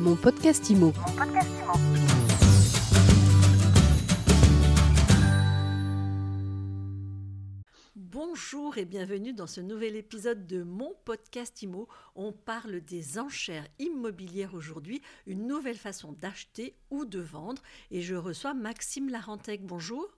Mon podcast IMO. Bonjour et bienvenue dans ce nouvel épisode de mon podcast IMO. On parle des enchères immobilières aujourd'hui, une nouvelle façon d'acheter ou de vendre. Et je reçois Maxime Larentec. Bonjour.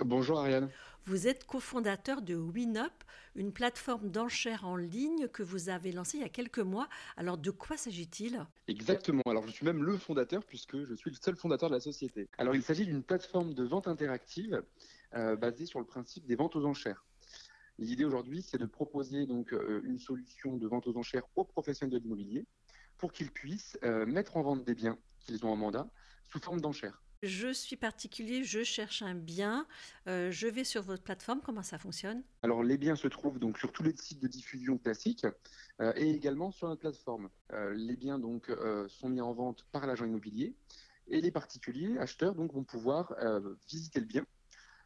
Bonjour Ariane. Vous êtes cofondateur de WinUp, une plateforme d'enchères en ligne que vous avez lancée il y a quelques mois. Alors de quoi s'agit-il? Exactement. Alors je suis même le fondateur puisque je suis le seul fondateur de la société. Alors il s'agit d'une plateforme de vente interactive euh, basée sur le principe des ventes aux enchères. L'idée aujourd'hui, c'est de proposer donc euh, une solution de vente aux enchères aux professionnels de l'immobilier pour qu'ils puissent euh, mettre en vente des biens qu'ils ont en mandat sous forme d'enchères. Je suis particulier, je cherche un bien, euh, je vais sur votre plateforme, comment ça fonctionne? Alors les biens se trouvent donc sur tous les sites de diffusion classiques euh, et également sur notre plateforme. Euh, les biens donc sont mis en vente par l'agent immobilier et les particuliers acheteurs donc vont pouvoir visiter le bien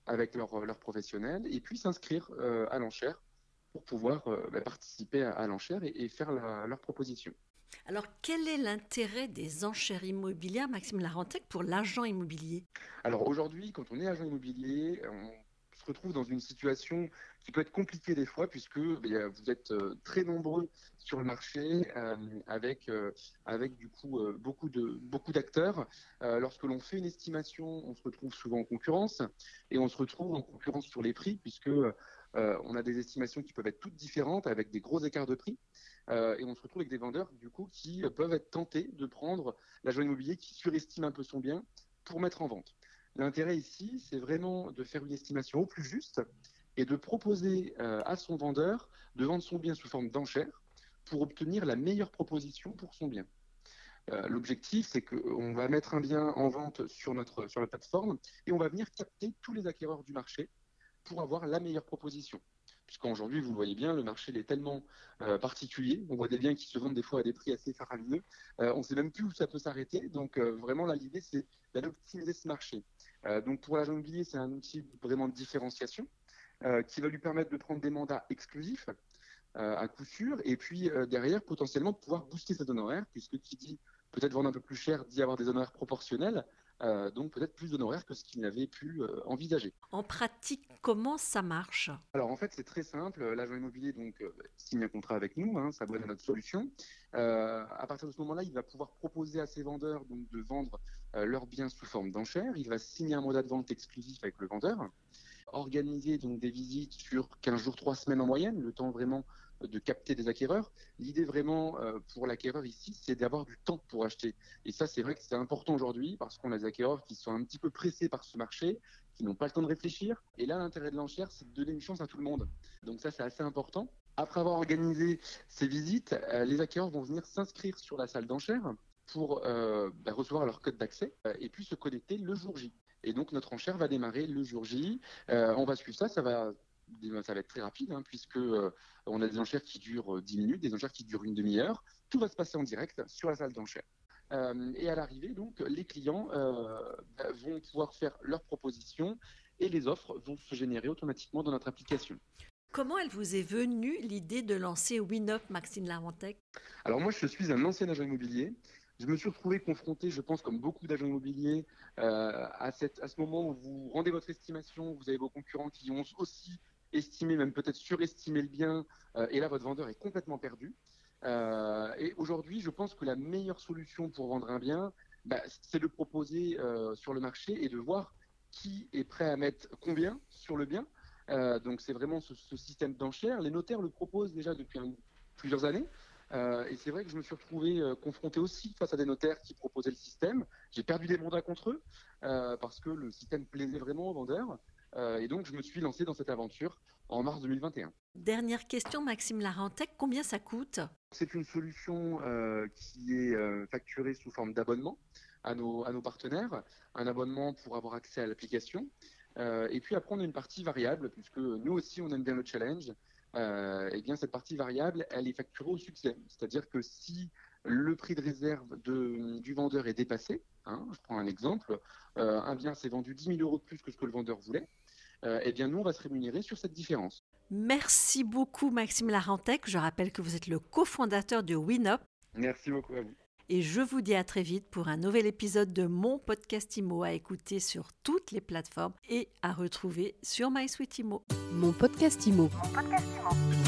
avec leur, leur professionnel et puis s'inscrire à l'enchère pour pouvoir bah, participer à, l'enchère et, faire leur proposition. Alors, quel est l'intérêt des enchères immobilières, Maxime Larentec, pour l'agent immobilier? Alors aujourd'hui, quand on est agent immobilier, on se retrouve dans une situation qui peut être compliquée des fois, puisque eh vous êtes euh, très nombreux sur le marché, euh, avec, euh, avec du coup beaucoup de beaucoup d'acteurs. lorsque l'on fait une estimation, on se retrouve souvent en concurrence, et on se retrouve en concurrence sur les prix, puisque on a des estimations qui peuvent être toutes différentes, avec des gros écarts de prix. Euh, et on se retrouve avec des vendeurs du coup qui euh, peuvent être tentés de prendre l'agent immobilier qui surestime un peu son bien pour mettre en vente. L'intérêt ici, c'est vraiment de faire une estimation au plus juste et de proposer euh, à son vendeur de vendre son bien sous forme d'enchère pour obtenir la meilleure proposition pour son bien. L'objectif, c'est qu'on va mettre un bien en vente sur notre sur la plateforme et on va venir capter tous les acquéreurs du marché pour avoir la meilleure proposition puisqu'aujourd'hui, vous le voyez bien, le marché est tellement euh, particulier. On voit des biens qui se vendent des fois à des prix assez faramineux. Euh, on ne sait même plus où ça peut s'arrêter. Donc, euh, vraiment, l'idée, c'est d'optimiser ce marché. donc, pour l'agent immobilier, c'est un outil vraiment de différenciation qui va lui permettre de prendre des mandats exclusifs à coup sûr, et puis derrière, potentiellement, pouvoir booster ses honoraires, puisque qui dit peut-être vendre un peu plus cher dit avoir des honoraires proportionnels. Euh, donc peut-être plus d'honoraires que ce qu'il n'avait pu euh, envisager. En pratique, comment ça marche? Alors en fait, c'est très simple. L'agent immobilier donc euh, signe un contrat avec nous, hein, ça doit être notre solution. à partir de ce moment-là, il va pouvoir proposer à ses vendeurs donc de vendre leurs biens sous forme d'enchères. Il va signer un mandat de vente exclusif avec le vendeur, organiser donc des visites sur 15 jours, 3 semaines en moyenne, le temps vraiment de capter des acquéreurs. L'idée vraiment euh, pour l'acquéreur ici, c'est d'avoir du temps pour acheter. Et ça, c'est vrai que c'est important aujourd'hui parce qu'on a des acquéreurs qui sont un petit peu pressés par ce marché, qui n'ont pas le temps de réfléchir. Et là, l'intérêt de l'enchère, c'est de donner une chance à tout le monde. Donc ça, c'est assez important. Après avoir organisé ces visites, euh, les acquéreurs vont venir s'inscrire sur la salle d'enchère pour euh, bah, recevoir leur code d'accès et puis se connecter le jour J. Et donc notre enchère va démarrer le jour J. on va suivre ça, ça va ça va être très rapide, hein, puisque euh, on a des enchères qui durent 10 euh, minutes, des enchères qui durent une demi-heure. Tout va se passer en direct sur la salle d'enchères. Euh, et à l'arrivée, donc, les clients vont pouvoir faire leurs propositions et les offres vont se générer automatiquement dans notre application. Comment elle vous est venue l'idée de lancer WinUp, Maxime Larentec Alors moi, je suis un ancien agent immobilier. Je me suis retrouvé confronté, je pense, comme beaucoup d'agents immobiliers, à, cette, à ce moment où vous rendez votre estimation, vous avez vos concurrents qui ont aussi estimer, même peut-être surestimer le bien, euh, et là votre vendeur est complètement perdu. Euh, et aujourd'hui, je pense que la meilleure solution pour vendre un bien, bah, c'est de proposer euh, sur le marché et de voir qui est prêt à mettre combien sur le bien. donc c'est vraiment ce, système d'enchères. Les notaires le proposent déjà depuis plusieurs années. et c'est vrai que je me suis retrouvé confronté aussi face à des notaires qui proposaient le système. J'ai perdu des mandats contre eux parce que le système plaisait vraiment aux vendeurs. Euh, et donc, je me suis lancé dans cette aventure en mars 2021. Dernière question, Maxime Larentec, combien ça coûte? C'est une solution euh, qui est euh, facturée sous forme d'abonnement à nos, à nos partenaires, un abonnement pour avoir accès à l'application. et puis après, on a une partie variable, puisque nous aussi, on aime bien le challenge. et bien, cette partie variable, elle est facturée au succès. C'est-à-dire que si le prix de réserve de, du vendeur est dépassé, hein, je prends un exemple, un bien s'est vendu 10 000 euros de plus que ce que le vendeur voulait, euh, eh bien nous, on va se rémunérer sur cette différence. Merci beaucoup Maxime Larentec. Je rappelle que vous êtes le cofondateur de WinUp. Merci beaucoup à vous. et je vous dis à très vite pour un nouvel épisode de mon podcast IMO à écouter sur toutes les plateformes et à retrouver sur MySweetImo. Mon podcast IMO. Mon podcast Imo.